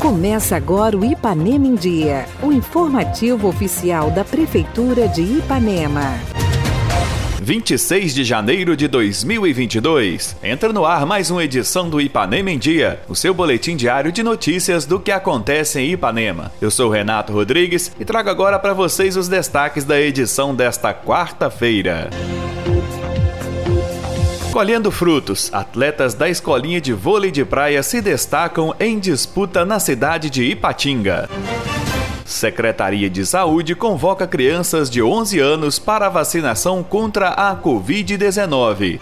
Começa agora o Ipanema em Dia, o informativo oficial da Prefeitura de Ipanema. 26 de janeiro de 2022. Entra no ar mais uma edição do Ipanema em Dia, o seu boletim diário de notícias do que acontece em Ipanema. Eu sou Renato Rodrigues e trago agora para vocês os destaques da edição desta quarta-feira. Colhendo frutos, atletas da escolinha de vôlei de praia se destacam em disputa na cidade de Ipatinga. Secretaria de Saúde convoca crianças de 11 anos para vacinação contra a Covid-19.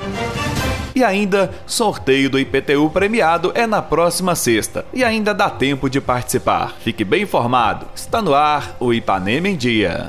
E ainda, sorteio do IPTU premiado é na próxima sexta e ainda dá tempo de participar. Fique bem informado. Está no ar o Ipanema em Dia.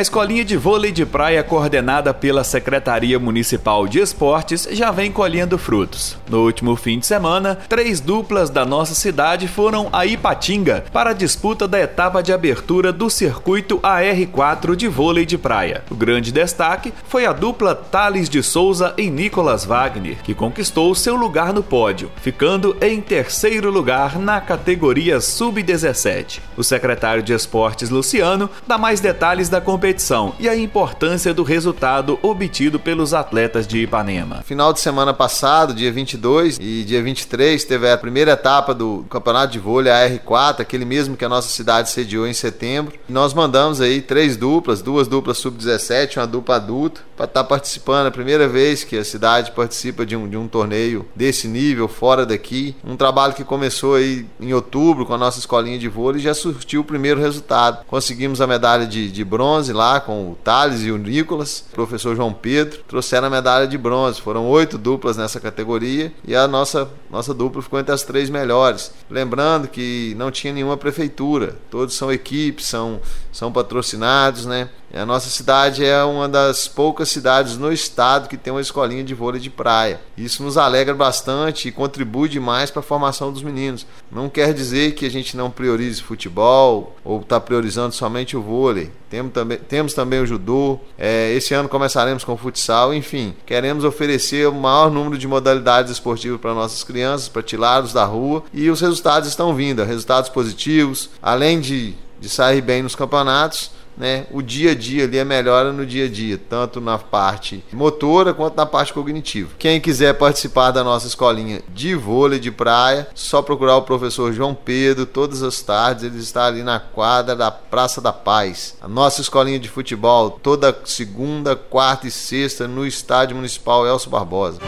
A escolinha de vôlei de praia coordenada pela Secretaria Municipal de Esportes já vem colhendo frutos. No último fim de semana, três duplas da nossa cidade foram a Ipatinga para a disputa da etapa de abertura do circuito AR4 de vôlei de praia. O grande destaque foi a dupla Thales de Souza e Nicolas Wagner, que conquistou seu lugar no pódio, ficando em terceiro lugar na categoria Sub-17. O secretário de Esportes Luciano dá mais detalhes da competição competição e a importância do resultado obtido pelos atletas de Ipanema. Final de semana passado, dia 22 e dia 23, teve a primeira etapa do Campeonato de Vôlei AR4, aquele mesmo que a nossa cidade sediou em setembro. Nós mandamos aí três duplas, duas duplas sub-17, uma dupla adulto, para estar tá participando. A primeira vez que a cidade participa de um, de um torneio desse nível, fora daqui. Um trabalho que começou aí em outubro com a nossa escolinha de vôlei e já surtiu o primeiro resultado. Conseguimos a medalha de, de bronze lá com o Thales e o Nicolas, o professor João Pedro, trouxeram a medalha de bronze. Foram oito duplas nessa categoria e a nossa, nossa dupla ficou entre as três melhores. Lembrando que não tinha nenhuma prefeitura, todos são equipes, são, são patrocinados, né? A nossa cidade é uma das poucas cidades no estado que tem uma escolinha de vôlei de praia. Isso nos alegra bastante e contribui demais para a formação dos meninos. Não quer dizer que a gente não priorize futebol ou está priorizando somente o vôlei. Temos também, temos também o judô. É, esse ano começaremos com o futsal. Enfim, queremos oferecer o maior número de modalidades esportivas para nossas crianças, para tirá-los da rua. E os resultados estão vindo, resultados positivos. Além de, de sair bem nos campeonatos, né, o dia a dia ali, a melhora no dia a dia, tanto na parte motora quanto na parte cognitiva. Quem quiser participar da nossa escolinha de vôlei de praia, só procurar o professor João Pedro todas as tardes, ele está ali na quadra da Praça da Paz. A nossa escolinha de futebol toda segunda, quarta e sexta no Estádio Municipal Elcio Barbosa.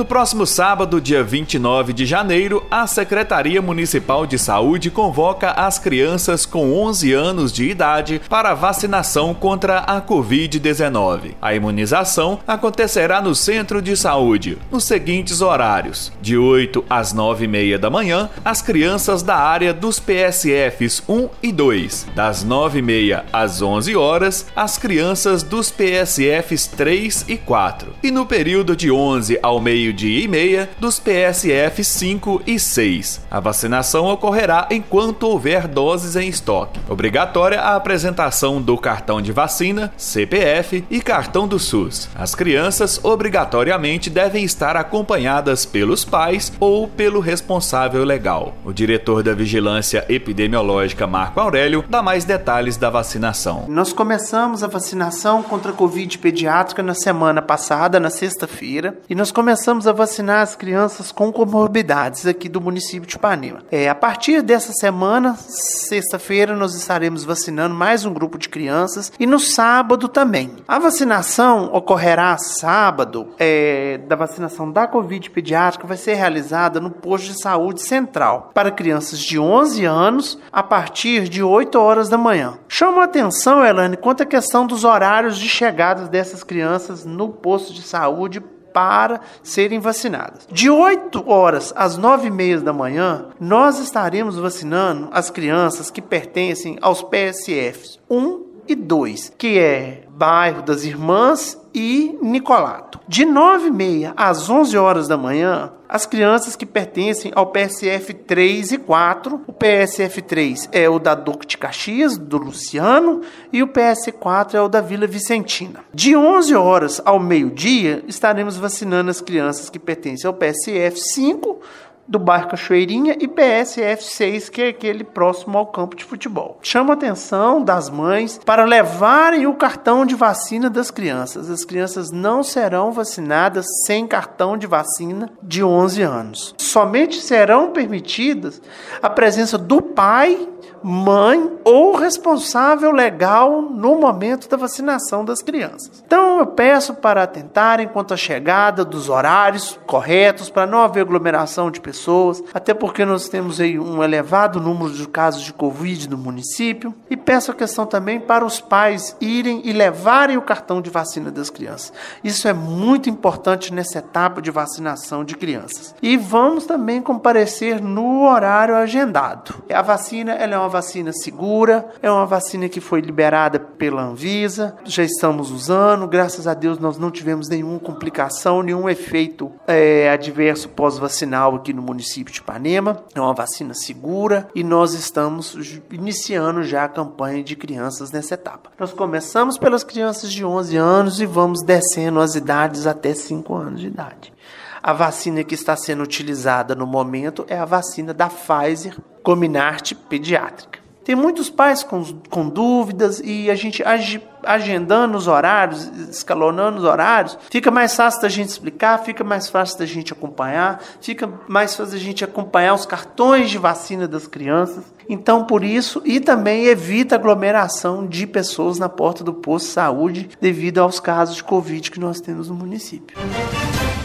No próximo sábado, dia 29 de janeiro, a Secretaria Municipal de Saúde convoca as crianças com 11 anos de idade para vacinação contra a Covid-19. A imunização acontecerá no Centro de Saúde, nos seguintes horários: de 8 às 9 e meia da manhã, as crianças da área dos PSFs 1 e 2, das 9 e meia às 11 horas, as crianças dos PSFs 3 e 4, e no período de 11 ao meio meio-dia e meia dos PSF 5 e 6. A vacinação ocorrerá enquanto houver doses em estoque. Obrigatória a apresentação do cartão de vacina, CPF e cartão do SUS. As crianças obrigatoriamente devem estar acompanhadas pelos pais ou pelo responsável legal. O diretor da Vigilância Epidemiológica, Marco Aurélio, dá mais detalhes da vacinação. Nós começamos a vacinação contra a Covid pediátrica na semana passada, na sexta-feira, e nós começamos começamos a vacinar as crianças com comorbidades aqui do município de Ipanema. É, a partir dessa semana, sexta-feira, nós estaremos vacinando mais um grupo de crianças e no sábado também. A vacinação ocorrerá sábado, é, da vacinação da Covid pediátrica vai ser realizada no posto de saúde central para crianças de 11 anos a partir de 8 horas da manhã. Chama atenção, Elane, quanto à questão dos horários de chegada dessas crianças no posto de saúde para serem vacinadas. De 8 horas às 9 e meia da manhã, nós estaremos vacinando as crianças que pertencem aos PSFs 1 e 2, que é bairro das Irmãs e Nicolato. De 9h30 às 11 horas da manhã, as crianças que pertencem ao PSF 3 e 4. O PSF 3 é o da Duque de Caxias, do Luciano, e o PS4 é o da Vila Vicentina. De 11 horas ao meio-dia, estaremos vacinando as crianças que pertencem ao PSF 5, do bairro Cachoeirinha e PSF 6, que é aquele próximo ao campo de futebol. Chama a atenção das mães para levarem o cartão de vacina das crianças. As crianças não serão vacinadas sem cartão de vacina de 11 anos. Somente serão permitidas a presença do pai mãe ou responsável legal no momento da vacinação das crianças. Então eu peço para atentarem quanto à chegada dos horários corretos para não haver aglomeração de pessoas, até porque nós temos aí um elevado número de casos de Covid no município. E peço a questão também para os pais irem e levarem o cartão de vacina das crianças. Isso é muito importante nessa etapa de vacinação de crianças. E vamos também comparecer no horário agendado. A vacina ela é uma vacina segura, é uma vacina que foi liberada pela Anvisa, já estamos usando, graças a Deus nós não tivemos nenhuma complicação, nenhum efeito é, adverso pós-vacinal aqui no município de Ipanema. É uma vacina segura e nós estamos iniciando já a campanha de crianças nessa etapa. Nós começamos pelas crianças de 11 anos e vamos descendo as idades até 5 anos de idade. A vacina que está sendo utilizada no momento é a vacina da Pfizer Comirnaty Pediátrica. Tem muitos pais com, com dúvidas e a gente ag, agendando os horários, escalonando os horários, fica mais fácil da gente explicar, fica mais fácil da gente acompanhar, fica mais fácil da gente acompanhar os cartões de vacina das crianças. Então, por isso, e também evita aglomeração de pessoas na porta do posto de saúde devido aos casos de Covid que nós temos no município.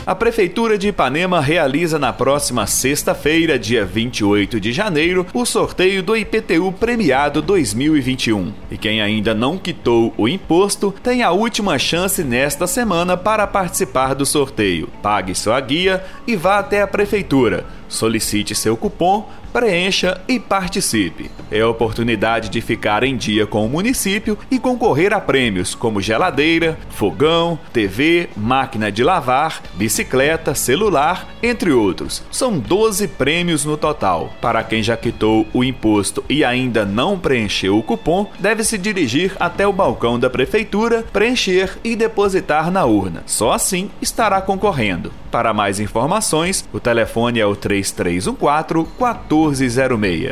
A Prefeitura de Ipanema realiza na próxima sexta-feira, dia 28 de janeiro, o sorteio do IPTU Premiado 2021. E quem ainda não quitou o imposto tem a última chance nesta semana para participar do sorteio. Pague sua guia e vá até a Prefeitura. Solicite seu cupom preencha e participe. É a oportunidade de ficar em dia com o município e concorrer a prêmios como geladeira, fogão, TV, máquina de lavar, bicicleta, celular, entre outros. São 12 prêmios no total. Para quem já quitou o imposto e ainda não preencheu o cupom, deve se dirigir até o balcão da prefeitura, preencher e depositar na urna. Só assim estará concorrendo. Para mais informações, o telefone é o 3314 1406.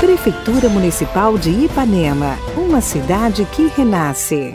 Prefeitura Municipal de Ipanema, uma cidade que renasce.